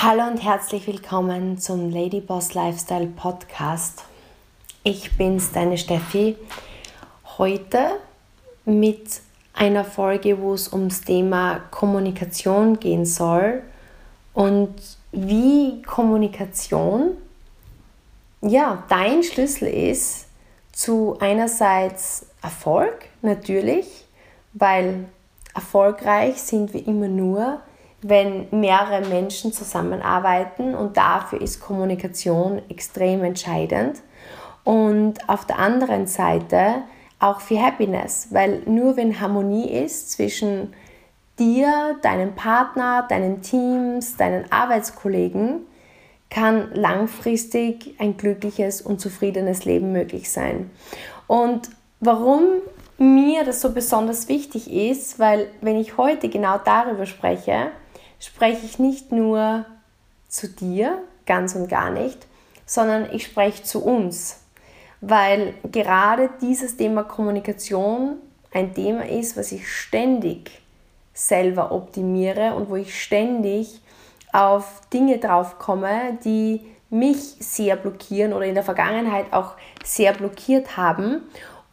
Hallo und herzlich willkommen zum Ladyboss Lifestyle Podcast. Ich bin's, deine Steffi. Heute mit einer Folge, wo es ums Thema Kommunikation gehen soll und wie Kommunikation ja dein Schlüssel ist zu einerseits Erfolg natürlich, weil erfolgreich sind wir immer nur, wenn mehrere Menschen zusammenarbeiten und dafür ist Kommunikation extrem entscheidend. Und auf der anderen Seite auch für Happiness, weil nur wenn Harmonie ist zwischen dir, deinem Partner, deinen Teams, deinen Arbeitskollegen, kann langfristig ein glückliches und zufriedenes Leben möglich sein. Und warum mir das so besonders wichtig ist, weil wenn ich heute genau darüber spreche, spreche ich nicht nur zu dir, ganz und gar nicht, sondern ich spreche zu uns, weil gerade dieses Thema Kommunikation ein Thema ist, was ich ständig selber optimiere und wo ich ständig auf Dinge drauf komme, die mich sehr blockieren oder in der Vergangenheit auch sehr blockiert haben.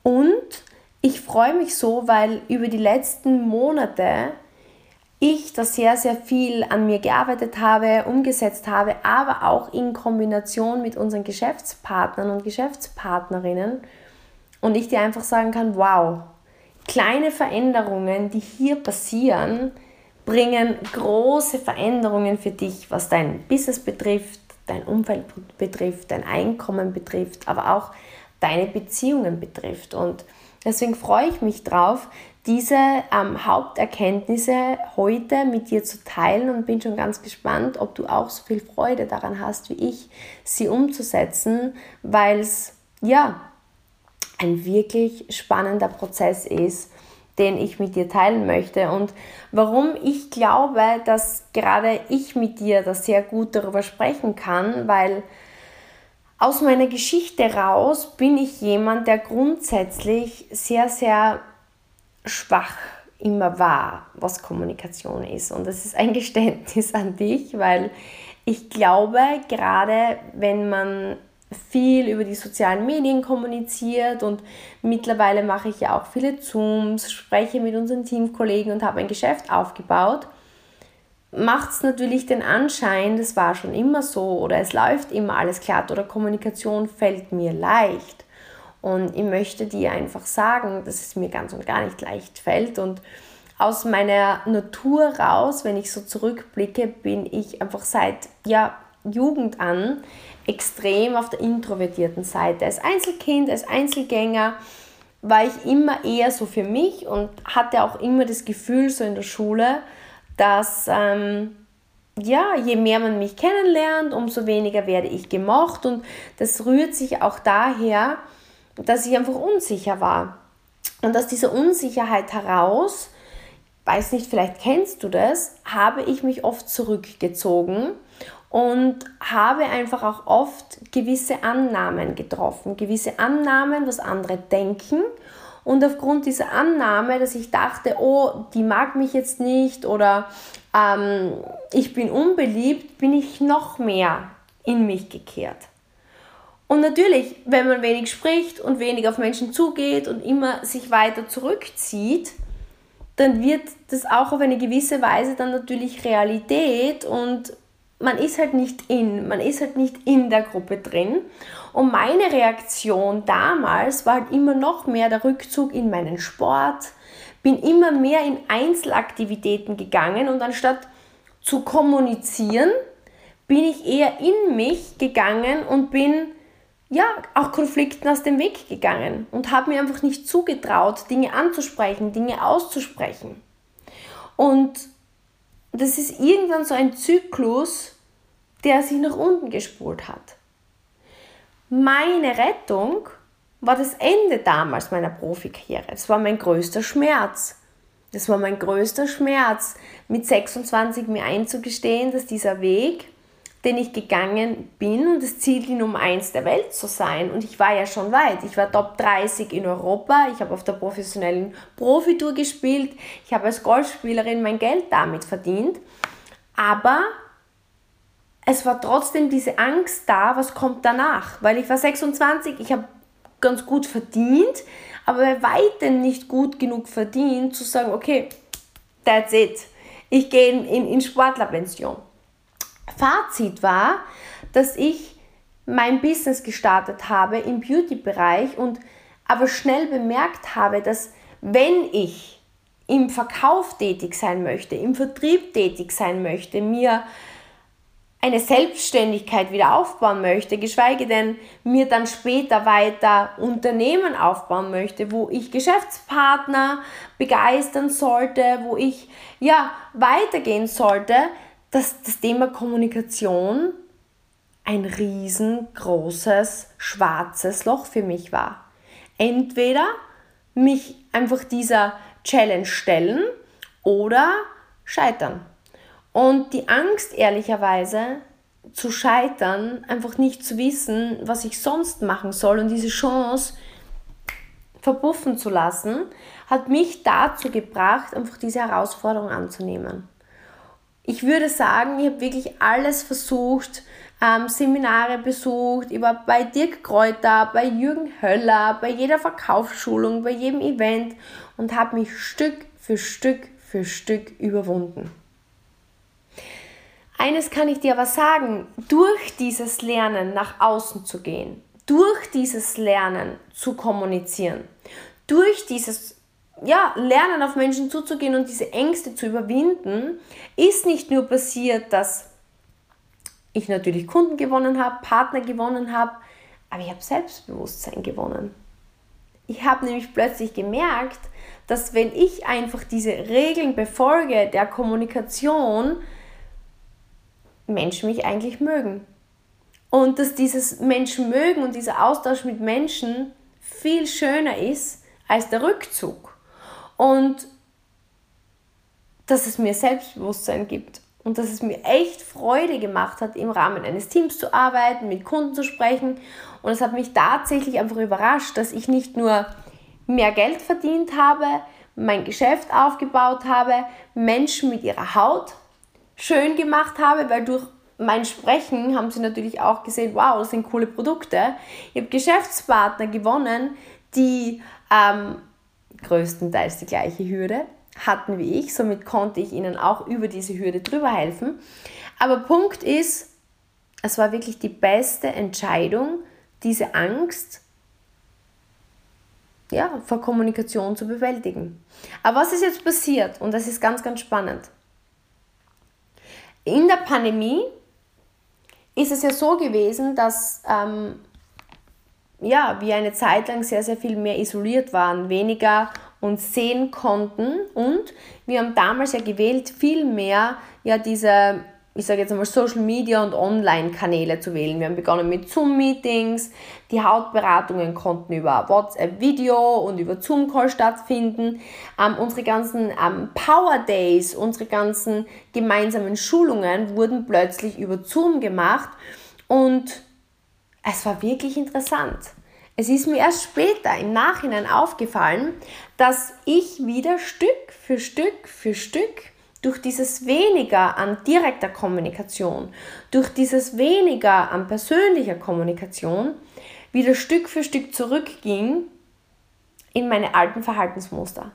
Und ich freue mich so, weil über die letzten Monate ich da sehr, sehr viel an mir gearbeitet habe, umgesetzt habe, aber auch in Kombination mit unseren Geschäftspartnern und Geschäftspartnerinnen. Und ich dir einfach sagen kann, wow, kleine Veränderungen, die hier passieren, bringen große Veränderungen für dich, was dein Business betrifft, dein Umfeld betrifft, dein Einkommen betrifft, aber auch deine Beziehungen betrifft. Und deswegen freue ich mich drauf, diese ähm, Haupterkenntnisse heute mit dir zu teilen und bin schon ganz gespannt, ob du auch so viel Freude daran hast wie ich, sie umzusetzen, weil es ja ein wirklich spannender Prozess ist, den ich mit dir teilen möchte. Und warum ich glaube, dass gerade ich mit dir das sehr gut darüber sprechen kann, weil aus meiner Geschichte raus bin ich jemand, der grundsätzlich sehr, sehr schwach immer war, was Kommunikation ist. Und das ist ein Geständnis an dich, weil ich glaube, gerade wenn man viel über die sozialen Medien kommuniziert und mittlerweile mache ich ja auch viele Zooms, spreche mit unseren Teamkollegen und habe ein Geschäft aufgebaut, macht es natürlich den Anschein, das war schon immer so oder es läuft immer alles glatt oder Kommunikation fällt mir leicht. Und ich möchte dir einfach sagen, dass es mir ganz und gar nicht leicht fällt. Und aus meiner Natur raus, wenn ich so zurückblicke, bin ich einfach seit ja, Jugend an extrem auf der introvertierten Seite. Als Einzelkind, als Einzelgänger war ich immer eher so für mich und hatte auch immer das Gefühl so in der Schule, dass ähm, ja, je mehr man mich kennenlernt, umso weniger werde ich gemocht und das rührt sich auch daher, dass ich einfach unsicher war. Und aus dieser Unsicherheit heraus, weiß nicht, vielleicht kennst du das, habe ich mich oft zurückgezogen und habe einfach auch oft gewisse Annahmen getroffen, gewisse Annahmen, was andere denken. Und aufgrund dieser Annahme, dass ich dachte, oh, die mag mich jetzt nicht oder ähm, ich bin unbeliebt, bin ich noch mehr in mich gekehrt. Und natürlich, wenn man wenig spricht und wenig auf Menschen zugeht und immer sich weiter zurückzieht, dann wird das auch auf eine gewisse Weise dann natürlich Realität und man ist halt nicht in, man ist halt nicht in der Gruppe drin. Und meine Reaktion damals war halt immer noch mehr der Rückzug in meinen Sport, bin immer mehr in Einzelaktivitäten gegangen und anstatt zu kommunizieren, bin ich eher in mich gegangen und bin ja, auch Konflikten aus dem Weg gegangen und habe mir einfach nicht zugetraut, Dinge anzusprechen, Dinge auszusprechen. Und das ist irgendwann so ein Zyklus, der sich nach unten gespult hat. Meine Rettung war das Ende damals meiner Profikarriere. Das war mein größter Schmerz. Das war mein größter Schmerz, mit 26 mir einzugestehen, dass dieser Weg den ich gegangen bin und das Ziel, die Nummer 1 der Welt zu sein. Und ich war ja schon weit. Ich war Top 30 in Europa. Ich habe auf der professionellen Profitour gespielt. Ich habe als Golfspielerin mein Geld damit verdient. Aber es war trotzdem diese Angst da, was kommt danach. Weil ich war 26, ich habe ganz gut verdient, aber bei weitem nicht gut genug verdient, zu sagen, okay, that's it. Ich gehe in, in, in Sportlerpension. Fazit war, dass ich mein Business gestartet habe im Beauty-Bereich und aber schnell bemerkt habe, dass wenn ich im Verkauf tätig sein möchte, im Vertrieb tätig sein möchte, mir eine Selbstständigkeit wieder aufbauen möchte, geschweige denn mir dann später weiter Unternehmen aufbauen möchte, wo ich Geschäftspartner begeistern sollte, wo ich ja weitergehen sollte, dass das Thema Kommunikation ein riesengroßes schwarzes Loch für mich war. Entweder mich einfach dieser Challenge stellen oder scheitern. Und die Angst, ehrlicherweise, zu scheitern, einfach nicht zu wissen, was ich sonst machen soll und diese Chance verpuffen zu lassen, hat mich dazu gebracht, einfach diese Herausforderung anzunehmen. Ich würde sagen, ich habe wirklich alles versucht, ähm, Seminare besucht, ich war bei Dirk Kräuter, bei Jürgen Höller, bei jeder Verkaufsschulung, bei jedem Event und habe mich Stück für Stück für Stück überwunden. Eines kann ich dir aber sagen, durch dieses Lernen nach außen zu gehen, durch dieses Lernen zu kommunizieren, durch dieses ja, Lernen auf Menschen zuzugehen und diese Ängste zu überwinden, ist nicht nur passiert, dass ich natürlich Kunden gewonnen habe, Partner gewonnen habe, aber ich habe Selbstbewusstsein gewonnen. Ich habe nämlich plötzlich gemerkt, dass wenn ich einfach diese Regeln befolge der Kommunikation, Menschen mich eigentlich mögen. Und dass dieses Menschen mögen und dieser Austausch mit Menschen viel schöner ist als der Rückzug. Und dass es mir Selbstbewusstsein gibt und dass es mir echt Freude gemacht hat, im Rahmen eines Teams zu arbeiten, mit Kunden zu sprechen. Und es hat mich tatsächlich einfach überrascht, dass ich nicht nur mehr Geld verdient habe, mein Geschäft aufgebaut habe, Menschen mit ihrer Haut schön gemacht habe, weil durch mein Sprechen haben sie natürlich auch gesehen, wow, das sind coole Produkte. Ich habe Geschäftspartner gewonnen, die ähm, größtenteils die gleiche Hürde hatten wie ich, somit konnte ich ihnen auch über diese Hürde drüber helfen. Aber Punkt ist, es war wirklich die beste Entscheidung, diese Angst ja, vor Kommunikation zu bewältigen. Aber was ist jetzt passiert? Und das ist ganz, ganz spannend. In der Pandemie ist es ja so gewesen, dass ähm, ja, wir eine Zeit lang sehr, sehr viel mehr isoliert waren, weniger uns sehen konnten und wir haben damals ja gewählt, viel mehr ja diese ich sage jetzt einmal Social Media und Online-Kanäle zu wählen. Wir haben begonnen mit Zoom-Meetings, die Hautberatungen konnten über WhatsApp-Video und über Zoom-Call stattfinden. Ähm, unsere ganzen ähm, Power Days, unsere ganzen gemeinsamen Schulungen wurden plötzlich über Zoom gemacht und es war wirklich interessant. Es ist mir erst später im Nachhinein aufgefallen, dass ich wieder Stück für Stück für Stück durch dieses weniger an direkter Kommunikation, durch dieses weniger an persönlicher Kommunikation wieder Stück für Stück zurückging in meine alten Verhaltensmuster.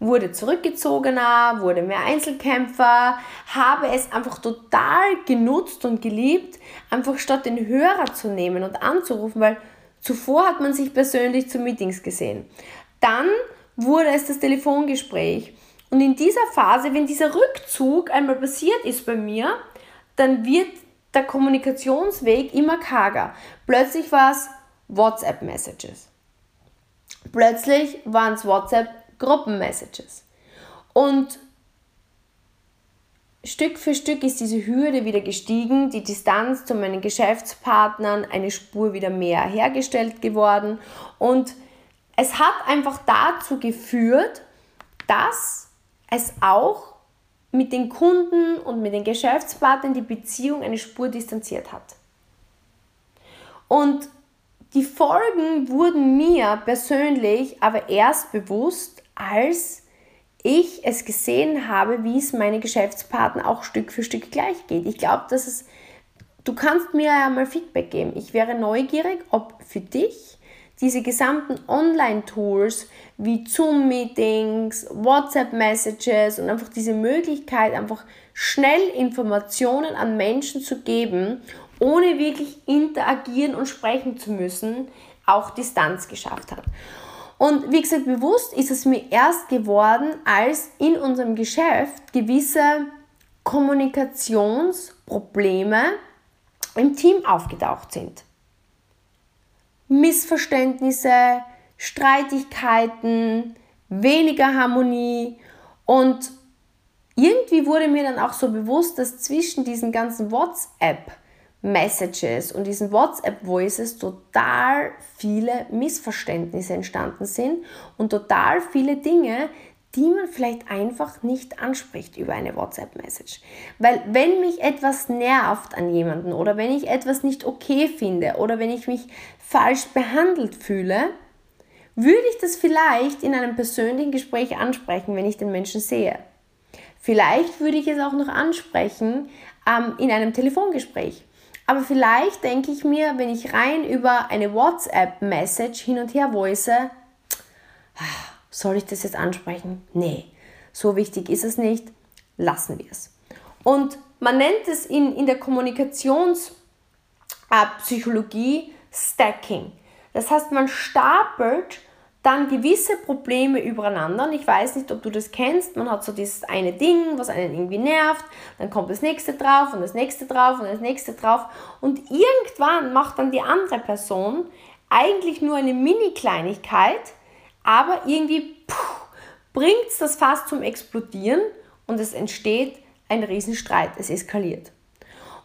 Wurde zurückgezogener, wurde mehr Einzelkämpfer, habe es einfach total genutzt und geliebt, einfach statt den Hörer zu nehmen und anzurufen, weil zuvor hat man sich persönlich zu Meetings gesehen. Dann wurde es das Telefongespräch und in dieser Phase, wenn dieser Rückzug einmal passiert ist bei mir, dann wird der Kommunikationsweg immer karger. Plötzlich war es WhatsApp-Messages. Plötzlich waren es WhatsApp-Gruppen-Messages. Und Stück für Stück ist diese Hürde wieder gestiegen, die Distanz zu meinen Geschäftspartnern eine Spur wieder mehr hergestellt geworden und es hat einfach dazu geführt, dass es auch mit den Kunden und mit den Geschäftspartnern die Beziehung eine Spur distanziert hat. Und die Folgen wurden mir persönlich aber erst bewusst, als ich es gesehen habe, wie es meine Geschäftspartner auch Stück für Stück gleich geht. Ich glaube, dass es du kannst mir ja mal Feedback geben. Ich wäre neugierig, ob für dich diese gesamten Online-Tools wie Zoom-Meetings, WhatsApp-Messages und einfach diese Möglichkeit, einfach schnell Informationen an Menschen zu geben, ohne wirklich interagieren und sprechen zu müssen, auch Distanz geschafft hat. Und wie gesagt, bewusst ist es mir erst geworden, als in unserem Geschäft gewisse Kommunikationsprobleme im Team aufgetaucht sind. Missverständnisse, Streitigkeiten, weniger Harmonie und irgendwie wurde mir dann auch so bewusst, dass zwischen diesen ganzen WhatsApp Messages und diesen WhatsApp Voices total viele Missverständnisse entstanden sind und total viele Dinge, die man vielleicht einfach nicht anspricht über eine WhatsApp-Message. Weil wenn mich etwas nervt an jemanden oder wenn ich etwas nicht okay finde oder wenn ich mich falsch behandelt fühle, würde ich das vielleicht in einem persönlichen Gespräch ansprechen, wenn ich den Menschen sehe. Vielleicht würde ich es auch noch ansprechen ähm, in einem Telefongespräch. Aber vielleicht denke ich mir, wenn ich rein über eine WhatsApp-Message hin und her voice, soll ich das jetzt ansprechen? Nee, so wichtig ist es nicht. Lassen wir es. Und man nennt es in, in der Kommunikationspsychologie Stacking. Das heißt, man stapelt dann gewisse Probleme übereinander. Und ich weiß nicht, ob du das kennst. Man hat so dieses eine Ding, was einen irgendwie nervt. Dann kommt das nächste drauf und das nächste drauf und das nächste drauf. Und irgendwann macht dann die andere Person eigentlich nur eine Mini-Kleinigkeit, aber irgendwie bringt es das fast zum Explodieren und es entsteht ein Riesenstreit. Es eskaliert.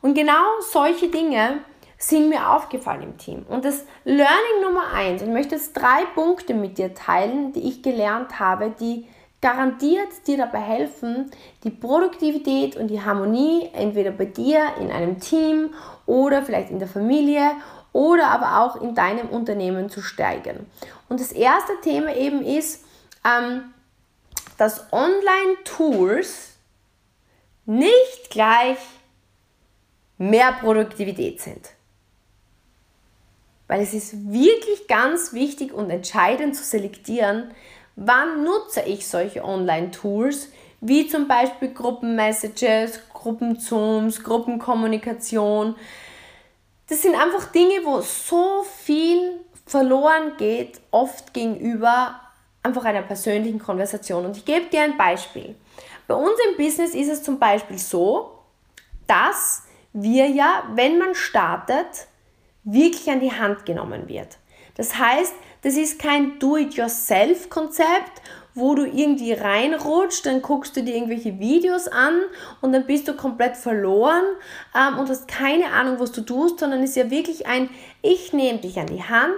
Und genau solche Dinge sind mir aufgefallen im Team. Und das Learning Nummer eins, ich möchte jetzt drei Punkte mit dir teilen, die ich gelernt habe, die garantiert dir dabei helfen, die Produktivität und die Harmonie entweder bei dir in einem Team oder vielleicht in der Familie oder aber auch in deinem Unternehmen zu steigern. Und das erste Thema eben ist, ähm, dass Online-Tools nicht gleich mehr Produktivität sind. Weil es ist wirklich ganz wichtig und entscheidend zu selektieren, wann nutze ich solche Online-Tools, wie zum Beispiel Gruppenmessages, Gruppenzooms, Gruppenkommunikation. Das sind einfach Dinge, wo so viel verloren geht, oft gegenüber einfach einer persönlichen Konversation. Und ich gebe dir ein Beispiel. Bei uns im Business ist es zum Beispiel so, dass wir ja, wenn man startet, wirklich an die Hand genommen wird. Das heißt, das ist kein Do-it-yourself-Konzept, wo du irgendwie reinrutscht, dann guckst du dir irgendwelche Videos an und dann bist du komplett verloren ähm, und hast keine Ahnung, was du tust, sondern es ist ja wirklich ein, ich nehme dich an die Hand,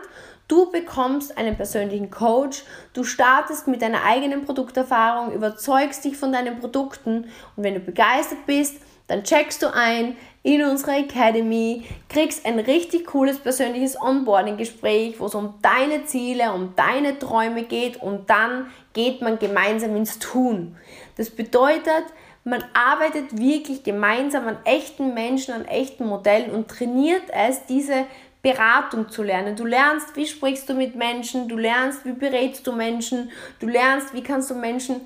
du bekommst einen persönlichen Coach, du startest mit deiner eigenen Produkterfahrung, überzeugst dich von deinen Produkten und wenn du begeistert bist, dann checkst du ein in unsere Academy, kriegst ein richtig cooles persönliches Onboarding-Gespräch, wo es um deine Ziele, um deine Träume geht und dann geht man gemeinsam ins Tun. Das bedeutet, man arbeitet wirklich gemeinsam an echten Menschen, an echten Modellen und trainiert es, diese Beratung zu lernen. Du lernst, wie sprichst du mit Menschen, du lernst, wie berätst du Menschen, du lernst, wie kannst du Menschen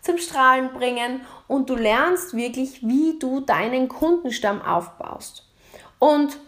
zum Strahlen bringen und du lernst wirklich, wie du deinen Kundenstamm aufbaust. Und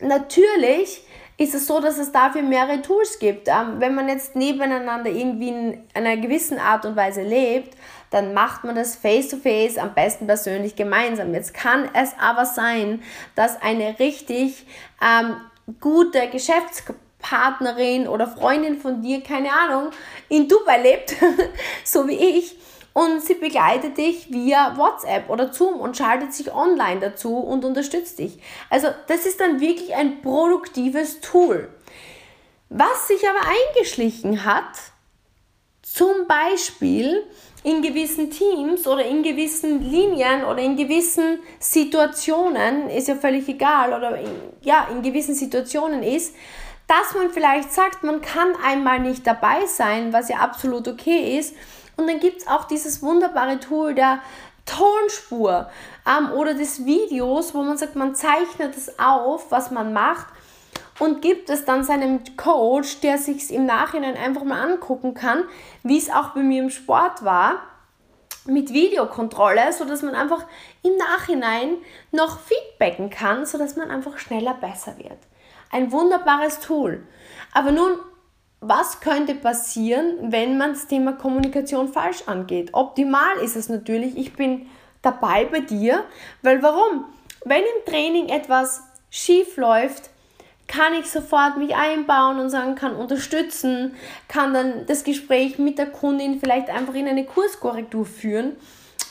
natürlich ist es so, dass es dafür mehrere Tools gibt. Ähm, wenn man jetzt nebeneinander irgendwie in einer gewissen Art und Weise lebt, dann macht man das face-to-face, -face, am besten persönlich gemeinsam. Jetzt kann es aber sein, dass eine richtig ähm, gute Geschäftspartnerin Partnerin oder Freundin von dir, keine Ahnung, in Dubai lebt, so wie ich, und sie begleitet dich via WhatsApp oder Zoom und schaltet sich online dazu und unterstützt dich. Also das ist dann wirklich ein produktives Tool. Was sich aber eingeschlichen hat, zum Beispiel in gewissen Teams oder in gewissen Linien oder in gewissen Situationen, ist ja völlig egal, oder in, ja, in gewissen Situationen ist, dass man vielleicht sagt, man kann einmal nicht dabei sein, was ja absolut okay ist. Und dann gibt es auch dieses wunderbare Tool der Tonspur ähm, oder des Videos, wo man sagt, man zeichnet es auf, was man macht und gibt es dann seinem Coach, der sich im Nachhinein einfach mal angucken kann, wie es auch bei mir im Sport war, mit Videokontrolle, sodass man einfach im Nachhinein noch feedbacken kann, sodass man einfach schneller besser wird. Ein wunderbares Tool. Aber nun, was könnte passieren, wenn man das Thema Kommunikation falsch angeht? Optimal ist es natürlich, ich bin dabei bei dir, weil warum? Wenn im Training etwas schief läuft, kann ich sofort mich einbauen und sagen, kann unterstützen, kann dann das Gespräch mit der Kundin vielleicht einfach in eine Kurskorrektur führen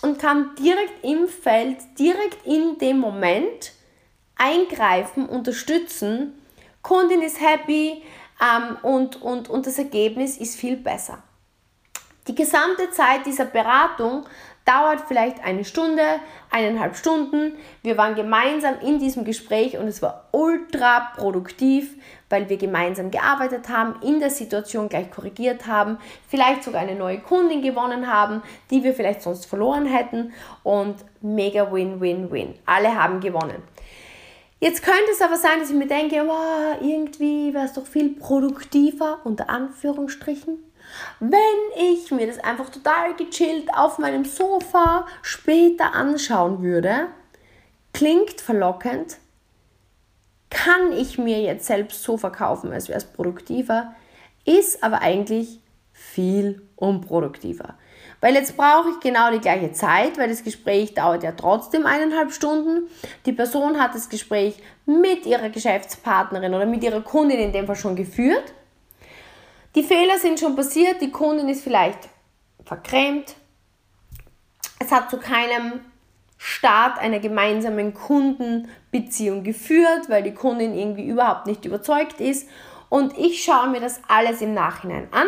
und kann direkt im Feld, direkt in dem Moment eingreifen, unterstützen. Kundin ist happy ähm, und, und, und das Ergebnis ist viel besser. Die gesamte Zeit dieser Beratung dauert vielleicht eine Stunde, eineinhalb Stunden. Wir waren gemeinsam in diesem Gespräch und es war ultra produktiv, weil wir gemeinsam gearbeitet haben, in der Situation gleich korrigiert haben, vielleicht sogar eine neue Kundin gewonnen haben, die wir vielleicht sonst verloren hätten und mega Win-Win-Win. Alle haben gewonnen. Jetzt könnte es aber sein, dass ich mir denke, wow, irgendwie wäre es doch viel produktiver, unter Anführungsstrichen, wenn ich mir das einfach total gechillt auf meinem Sofa später anschauen würde, klingt verlockend, kann ich mir jetzt selbst so verkaufen, als wäre es produktiver, ist aber eigentlich viel unproduktiver. Weil jetzt brauche ich genau die gleiche Zeit, weil das Gespräch dauert ja trotzdem eineinhalb Stunden. Die Person hat das Gespräch mit ihrer Geschäftspartnerin oder mit ihrer Kundin in dem Fall schon geführt. Die Fehler sind schon passiert, die Kundin ist vielleicht verkrämt. Es hat zu keinem Start einer gemeinsamen Kundenbeziehung geführt, weil die Kundin irgendwie überhaupt nicht überzeugt ist. Und ich schaue mir das alles im Nachhinein an.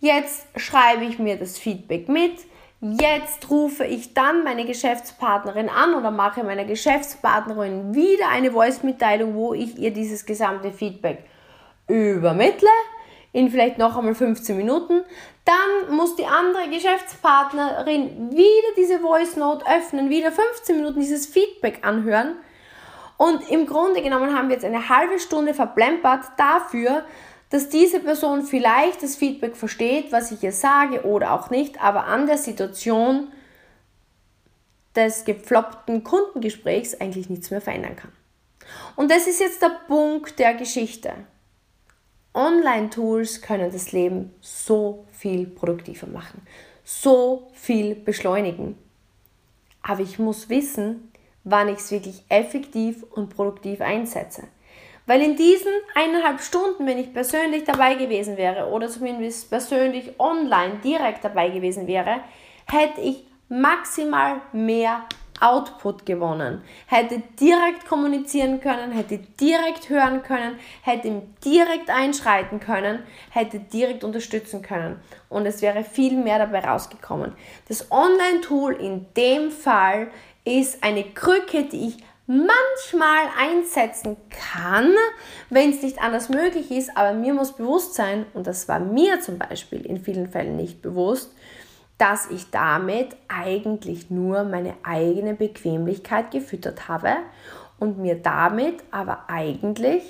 Jetzt schreibe ich mir das Feedback mit. Jetzt rufe ich dann meine Geschäftspartnerin an oder mache meiner Geschäftspartnerin wieder eine Voice-Mitteilung, wo ich ihr dieses gesamte Feedback übermittle in vielleicht noch einmal 15 Minuten. Dann muss die andere Geschäftspartnerin wieder diese Voice Note öffnen, wieder 15 Minuten dieses Feedback anhören. Und im Grunde genommen haben wir jetzt eine halbe Stunde verplempert dafür, dass diese Person vielleicht das Feedback versteht, was ich ihr sage oder auch nicht, aber an der Situation des gefloppten Kundengesprächs eigentlich nichts mehr verändern kann. Und das ist jetzt der Punkt der Geschichte. Online-Tools können das Leben so viel produktiver machen, so viel beschleunigen. Aber ich muss wissen, wann ich es wirklich effektiv und produktiv einsetze. Weil in diesen eineinhalb Stunden, wenn ich persönlich dabei gewesen wäre oder zumindest persönlich online direkt dabei gewesen wäre, hätte ich maximal mehr Output gewonnen, hätte direkt kommunizieren können, hätte direkt hören können, hätte direkt einschreiten können, hätte direkt unterstützen können und es wäre viel mehr dabei rausgekommen. Das Online-Tool in dem Fall ist eine Krücke, die ich manchmal einsetzen kann, wenn es nicht anders möglich ist, aber mir muss bewusst sein, und das war mir zum Beispiel in vielen Fällen nicht bewusst, dass ich damit eigentlich nur meine eigene Bequemlichkeit gefüttert habe und mir damit aber eigentlich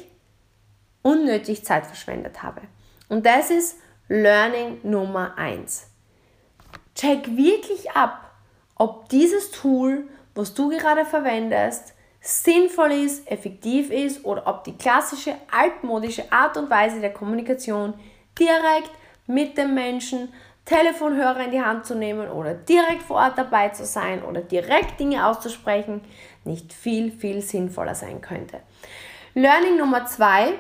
unnötig Zeit verschwendet habe. Und das ist Learning Nummer 1. Check wirklich ab, ob dieses Tool, was du gerade verwendest, sinnvoll ist, effektiv ist oder ob die klassische altmodische Art und Weise der Kommunikation direkt mit dem Menschen Telefonhörer in die Hand zu nehmen oder direkt vor Ort dabei zu sein oder direkt Dinge auszusprechen, nicht viel, viel sinnvoller sein könnte. Learning Nummer zwei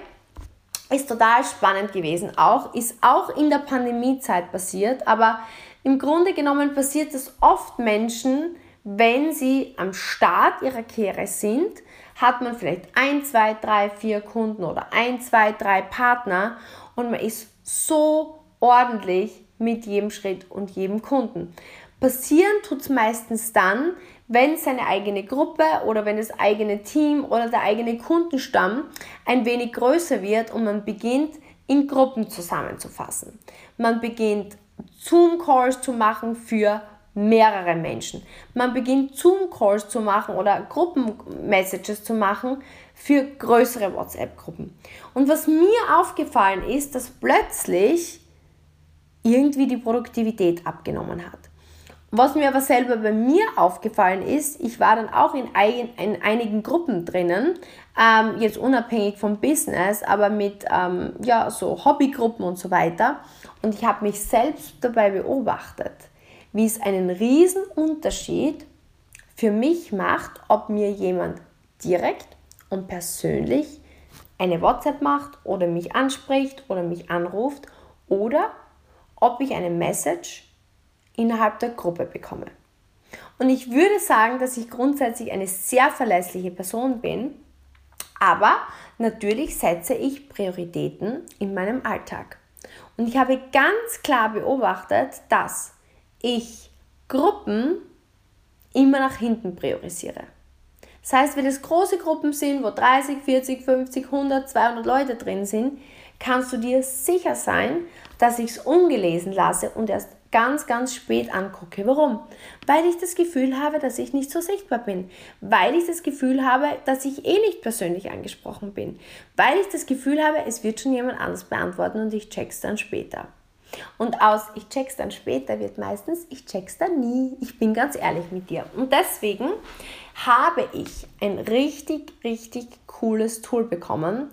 ist total spannend gewesen, auch, ist auch in der Pandemiezeit passiert, aber im Grunde genommen passiert es oft Menschen, wenn sie am Start ihrer Karriere sind, hat man vielleicht ein, zwei, drei, vier Kunden oder ein, zwei, drei Partner und man ist so ordentlich mit jedem Schritt und jedem Kunden. Passieren tut es meistens dann, wenn seine eigene Gruppe oder wenn das eigene Team oder der eigene Kundenstamm ein wenig größer wird und man beginnt in Gruppen zusammenzufassen. Man beginnt Zoom-Calls zu machen für mehrere Menschen. Man beginnt Zoom-Calls zu machen oder Gruppenmessages zu machen für größere WhatsApp-Gruppen. Und was mir aufgefallen ist, dass plötzlich irgendwie die Produktivität abgenommen hat. Was mir aber selber bei mir aufgallen ist, ich war dann auch in, ein, in einigen Gruppen drinnen, ähm, jetzt unabhängig vom Business, aber mit ähm, ja, so Hobbygruppen und so weiter. Und ich habe mich selbst dabei beobachtet, wie es einen riesen Unterschied für mich macht, ob mir jemand direkt und persönlich eine WhatsApp macht oder mich anspricht oder mich anruft oder ob ich eine Message innerhalb der Gruppe bekomme. Und ich würde sagen, dass ich grundsätzlich eine sehr verlässliche Person bin, aber natürlich setze ich Prioritäten in meinem Alltag. Und ich habe ganz klar beobachtet, dass ich Gruppen immer nach hinten priorisiere. Das heißt, wenn es große Gruppen sind, wo 30, 40, 50, 100, 200 Leute drin sind, kannst du dir sicher sein, dass ich es ungelesen lasse und erst ganz, ganz spät angucke. Warum? Weil ich das Gefühl habe, dass ich nicht so sichtbar bin. Weil ich das Gefühl habe, dass ich eh nicht persönlich angesprochen bin. Weil ich das Gefühl habe, es wird schon jemand anders beantworten und ich check's dann später. Und aus ich check's dann später wird meistens ich check's dann nie. Ich bin ganz ehrlich mit dir. Und deswegen habe ich ein richtig, richtig cooles Tool bekommen,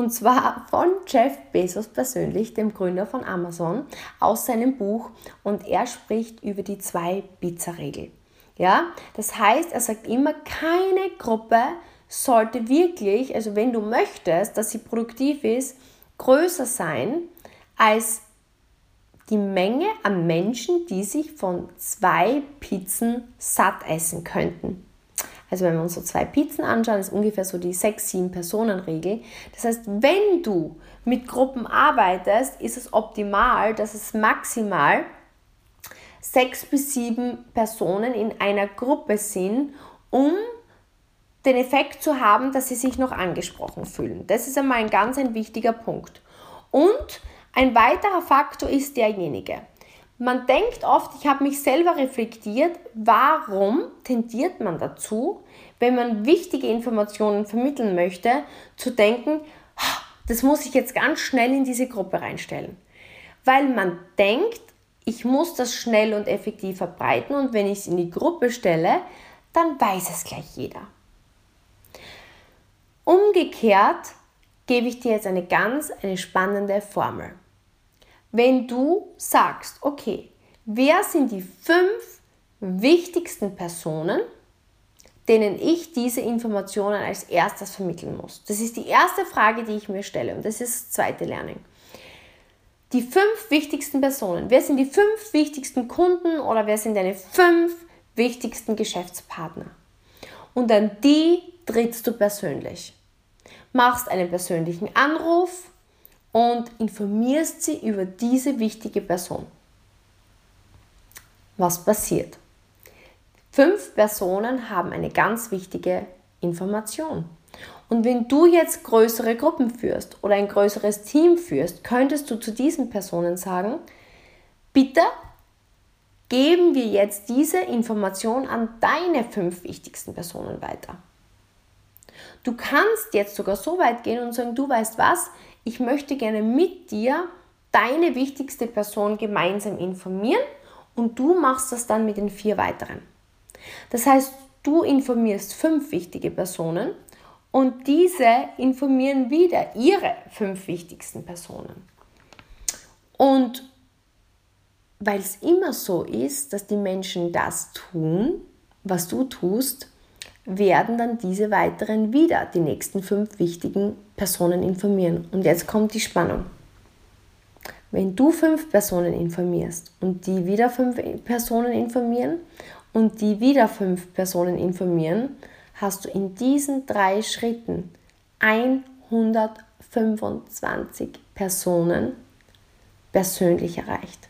und zwar von Jeff Bezos persönlich, dem Gründer von Amazon, aus seinem Buch. Und er spricht über die Zwei-Pizza-Regel. Ja, das heißt, er sagt immer, keine Gruppe sollte wirklich, also wenn du möchtest, dass sie produktiv ist, größer sein als die Menge an Menschen, die sich von zwei Pizzen satt essen könnten. Also wenn wir uns so zwei Pizzen anschauen, ist ungefähr so die 6-7-Personen-Regel. Das heißt, wenn du mit Gruppen arbeitest, ist es optimal, dass es maximal sechs bis sieben Personen in einer Gruppe sind, um den Effekt zu haben, dass sie sich noch angesprochen fühlen. Das ist einmal ein ganz ein wichtiger Punkt. Und ein weiterer Faktor ist derjenige, man denkt oft, ich habe mich selber reflektiert, warum tendiert man dazu, wenn man wichtige Informationen vermitteln möchte, zu denken, das muss ich jetzt ganz schnell in diese Gruppe reinstellen. Weil man denkt, ich muss das schnell und effektiv verbreiten und wenn ich es in die Gruppe stelle, dann weiß es gleich jeder. Umgekehrt gebe ich dir jetzt eine ganz eine spannende Formel. Wenn du sagst, okay, wer sind die fünf wichtigsten Personen, denen ich diese Informationen als erstes vermitteln muss? Das ist die erste Frage, die ich mir stelle und das ist das zweite Learning. Die fünf wichtigsten Personen. Wer sind die fünf wichtigsten Kunden oder wer sind deine fünf wichtigsten Geschäftspartner? Und an die trittst du persönlich. Machst einen persönlichen Anruf, und informierst sie über diese wichtige Person. Was passiert? Fünf Personen haben eine ganz wichtige Information. Und wenn du jetzt größere Gruppen führst oder ein größeres Team führst, könntest du zu diesen Personen sagen, bitte geben wir jetzt diese Information an deine fünf wichtigsten Personen weiter. Du kannst jetzt sogar so weit gehen und sagen, du weißt was, ich möchte gerne mit dir deine wichtigste Person gemeinsam informieren und du machst das dann mit den vier weiteren. Das heißt, du informierst fünf wichtige Personen und diese informieren wieder ihre fünf wichtigsten Personen. Und weil es immer so ist, dass die Menschen das tun, was du tust, werden dann diese weiteren wieder die nächsten fünf wichtigen Personen informieren. Und jetzt kommt die Spannung. Wenn du fünf Personen informierst und die wieder fünf Personen informieren und die wieder fünf Personen informieren, hast du in diesen drei Schritten 125 Personen persönlich erreicht.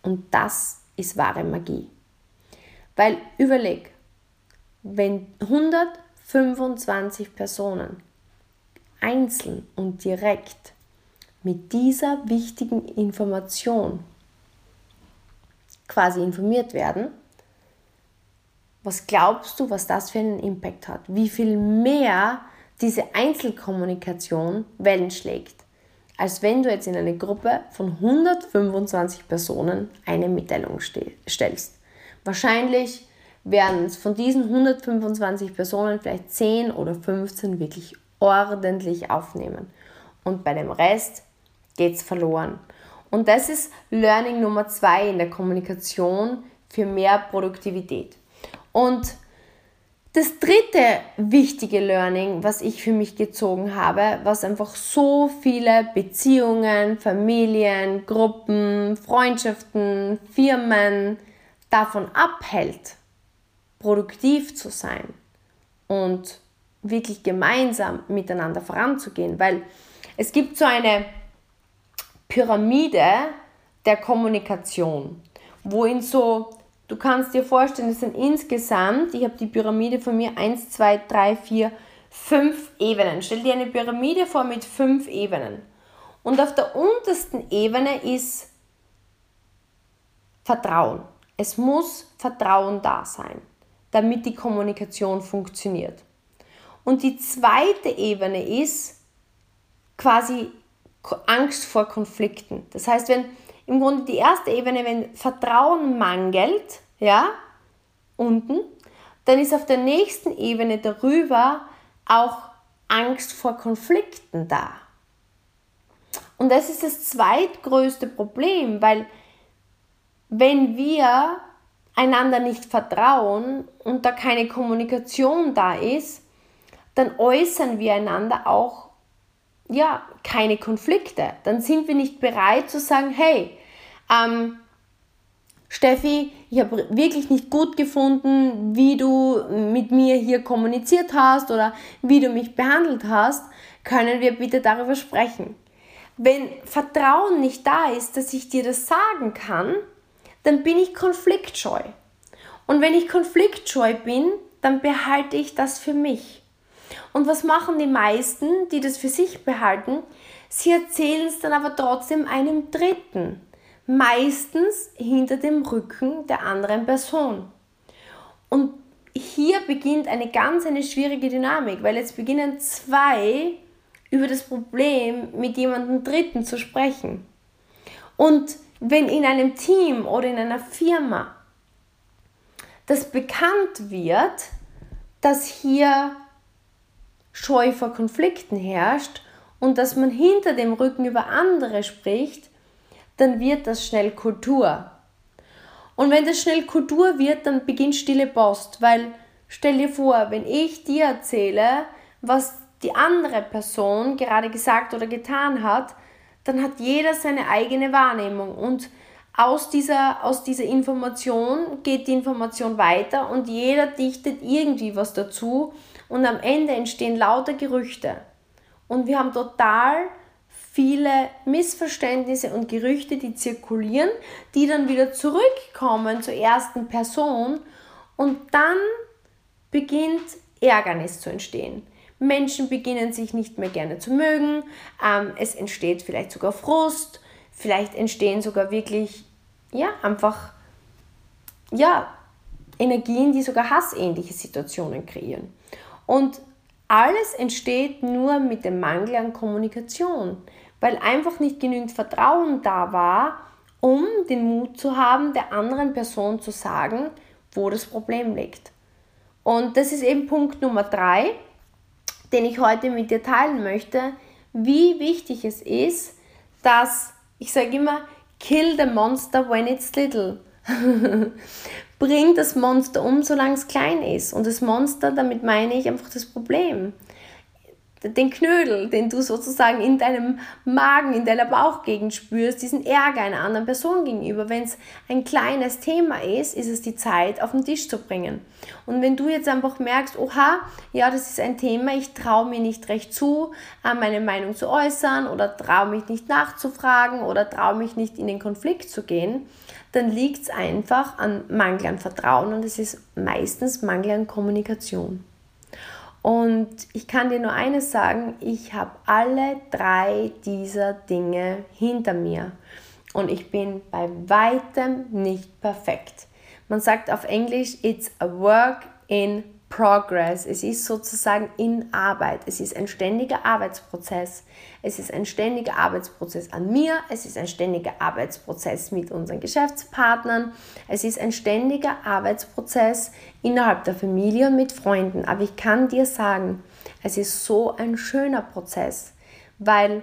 Und das ist wahre Magie. Weil überleg, wenn 125 Personen einzeln und direkt mit dieser wichtigen Information quasi informiert werden, was glaubst du, was das für einen Impact hat? Wie viel mehr diese Einzelkommunikation Wellen schlägt, als wenn du jetzt in eine Gruppe von 125 Personen eine Mitteilung stellst. Wahrscheinlich werden es von diesen 125 Personen vielleicht 10 oder 15 wirklich ordentlich aufnehmen. Und bei dem Rest geht es verloren. Und das ist Learning Nummer zwei in der Kommunikation für mehr Produktivität. Und das dritte wichtige Learning, was ich für mich gezogen habe, was einfach so viele Beziehungen, Familien, Gruppen, Freundschaften, Firmen davon abhält, produktiv zu sein und wirklich gemeinsam miteinander voranzugehen, weil es gibt so eine Pyramide der Kommunikation, wo in so, du kannst dir vorstellen, es sind insgesamt, ich habe die Pyramide von mir 1, 2, 3, 4, 5 Ebenen. Stell dir eine Pyramide vor mit 5 Ebenen. Und auf der untersten Ebene ist Vertrauen. Es muss Vertrauen da sein, damit die Kommunikation funktioniert. Und die zweite Ebene ist quasi Angst vor Konflikten. Das heißt, wenn im Grunde die erste Ebene, wenn Vertrauen mangelt, ja, unten, dann ist auf der nächsten Ebene darüber auch Angst vor Konflikten da. Und das ist das zweitgrößte Problem, weil wenn wir einander nicht vertrauen und da keine Kommunikation da ist, dann äußern wir einander auch ja, keine Konflikte. Dann sind wir nicht bereit zu sagen, hey, ähm, Steffi, ich habe wirklich nicht gut gefunden, wie du mit mir hier kommuniziert hast oder wie du mich behandelt hast. Können wir bitte darüber sprechen? Wenn Vertrauen nicht da ist, dass ich dir das sagen kann, dann bin ich konfliktscheu. Und wenn ich konfliktscheu bin, dann behalte ich das für mich. Und was machen die meisten, die das für sich behalten? Sie erzählen es dann aber trotzdem einem Dritten. Meistens hinter dem Rücken der anderen Person. Und hier beginnt eine ganz eine schwierige Dynamik, weil jetzt beginnen zwei über das Problem mit jemandem Dritten zu sprechen. Und wenn in einem Team oder in einer Firma das bekannt wird, dass hier Scheu vor Konflikten herrscht und dass man hinter dem Rücken über andere spricht, dann wird das schnell Kultur. Und wenn das schnell Kultur wird, dann beginnt stille Post, weil stell dir vor, wenn ich dir erzähle, was die andere Person gerade gesagt oder getan hat, dann hat jeder seine eigene Wahrnehmung und aus dieser, aus dieser Information geht die Information weiter und jeder dichtet irgendwie was dazu und am Ende entstehen lauter Gerüchte. Und wir haben total viele Missverständnisse und Gerüchte, die zirkulieren, die dann wieder zurückkommen zur ersten Person und dann beginnt Ärgernis zu entstehen. Menschen beginnen sich nicht mehr gerne zu mögen, ähm, es entsteht vielleicht sogar Frust, vielleicht entstehen sogar wirklich, ja, einfach, ja, Energien, die sogar hassähnliche Situationen kreieren. Und alles entsteht nur mit dem Mangel an Kommunikation, weil einfach nicht genügend Vertrauen da war, um den Mut zu haben, der anderen Person zu sagen, wo das Problem liegt. Und das ist eben Punkt Nummer drei den ich heute mit dir teilen möchte, wie wichtig es ist, dass, ich sage immer, kill the monster when it's little. Bring das Monster um, solange es klein ist. Und das Monster, damit meine ich einfach das Problem den Knödel, den du sozusagen in deinem Magen, in deiner Bauchgegend spürst, diesen Ärger einer anderen Person gegenüber. Wenn es ein kleines Thema ist, ist es die Zeit, auf den Tisch zu bringen. Und wenn du jetzt einfach merkst, oha, ja, das ist ein Thema, ich traue mir nicht recht zu, äh, meine Meinung zu äußern oder traue mich nicht nachzufragen oder traue mich nicht in den Konflikt zu gehen, dann liegt es einfach an Mangel an Vertrauen und es ist meistens Mangel an Kommunikation. Und ich kann dir nur eines sagen, ich habe alle drei dieser Dinge hinter mir. Und ich bin bei weitem nicht perfekt. Man sagt auf Englisch, it's a work in progress. Es ist sozusagen in Arbeit. Es ist ein ständiger Arbeitsprozess. Es ist ein ständiger Arbeitsprozess an mir. Es ist ein ständiger Arbeitsprozess mit unseren Geschäftspartnern. Es ist ein ständiger Arbeitsprozess innerhalb der Familie und mit Freunden. Aber ich kann dir sagen, es ist so ein schöner Prozess, weil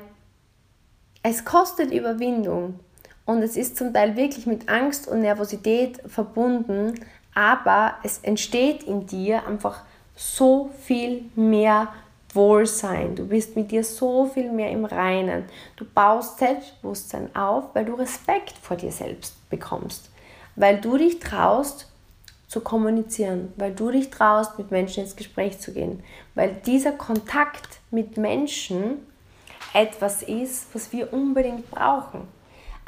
es kostet Überwindung und es ist zum Teil wirklich mit Angst und Nervosität verbunden, aber es entsteht in dir einfach so viel mehr Wohlsein. Du bist mit dir so viel mehr im Reinen. Du baust Selbstbewusstsein auf, weil du Respekt vor dir selbst bekommst, weil du dich traust zu kommunizieren, weil du dich traust, mit Menschen ins Gespräch zu gehen, weil dieser Kontakt mit Menschen etwas ist, was wir unbedingt brauchen.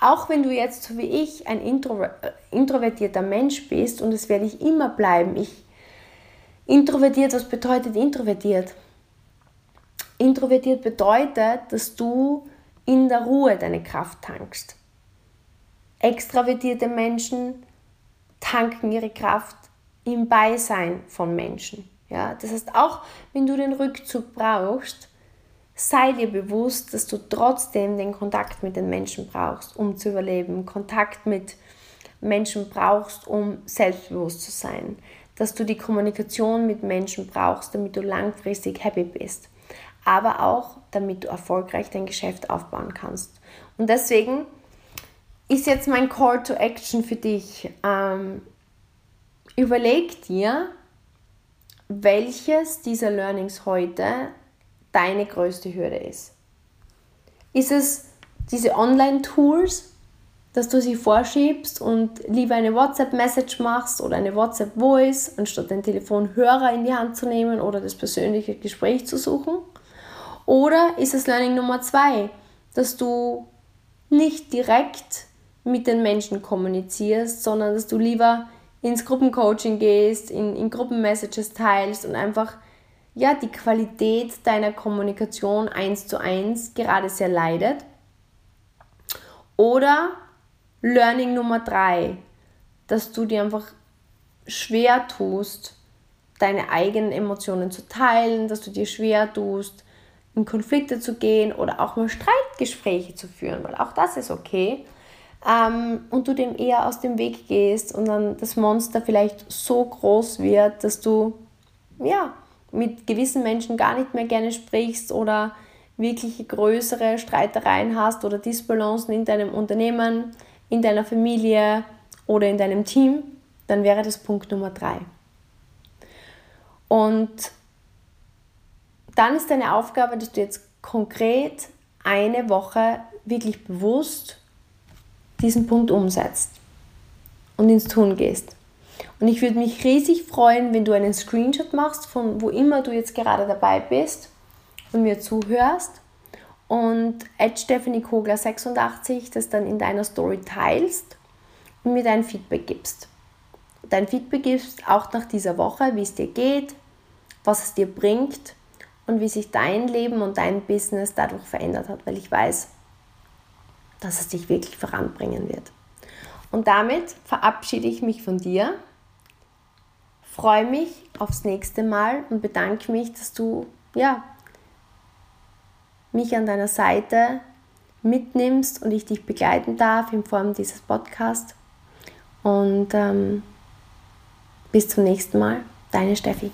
Auch wenn du jetzt, so wie ich, ein Intro, äh, introvertierter Mensch bist, und das werde ich immer bleiben, ich introvertiert, was bedeutet introvertiert? Introvertiert bedeutet, dass du in der Ruhe deine Kraft tankst. Extravertierte Menschen tanken ihre Kraft im Beisein von Menschen. Ja? Das heißt, auch wenn du den Rückzug brauchst, sei dir bewusst, dass du trotzdem den Kontakt mit den Menschen brauchst, um zu überleben. Kontakt mit Menschen brauchst, um selbstbewusst zu sein. Dass du die Kommunikation mit Menschen brauchst, damit du langfristig happy bist. Aber auch, damit du erfolgreich dein Geschäft aufbauen kannst. Und deswegen ist jetzt mein Call to Action für dich. Ähm, überleg dir, welches dieser Learnings heute deine größte Hürde ist. Ist es diese Online-Tools, dass du sie vorschiebst und lieber eine WhatsApp-Message machst oder eine WhatsApp-Voice, anstatt den Telefonhörer in die Hand zu nehmen oder das persönliche Gespräch zu suchen? Oder ist es Learning Nummer zwei, dass du nicht direkt mit den Menschen kommunizierst, sondern dass du lieber ins Gruppencoaching gehst, in, in Gruppenmessages teilst und einfach ja, die Qualität deiner Kommunikation eins zu eins gerade sehr leidet. Oder Learning Nummer drei, dass du dir einfach schwer tust, deine eigenen Emotionen zu teilen, dass du dir schwer tust, in Konflikte zu gehen oder auch mal Streitgespräche zu führen, weil auch das ist okay. Ähm, und du dem eher aus dem Weg gehst und dann das Monster vielleicht so groß wird, dass du ja mit gewissen Menschen gar nicht mehr gerne sprichst oder wirklich größere Streitereien hast oder Disbalancen in deinem Unternehmen, in deiner Familie oder in deinem Team, dann wäre das Punkt Nummer drei. Und dann ist deine Aufgabe, dass du jetzt konkret eine Woche wirklich bewusst diesen Punkt umsetzt und ins Tun gehst. Und ich würde mich riesig freuen, wenn du einen Screenshot machst, von wo immer du jetzt gerade dabei bist und mir zuhörst und Stephanie Kogler 86 das dann in deiner Story teilst und mir dein Feedback gibst. Dein Feedback gibst auch nach dieser Woche, wie es dir geht, was es dir bringt und wie sich dein Leben und dein Business dadurch verändert hat, weil ich weiß, dass es dich wirklich voranbringen wird. Und damit verabschiede ich mich von dir freue mich aufs nächste Mal und bedanke mich, dass du ja, mich an deiner Seite mitnimmst und ich dich begleiten darf in Form dieses Podcasts. Und ähm, bis zum nächsten Mal, deine Steffi.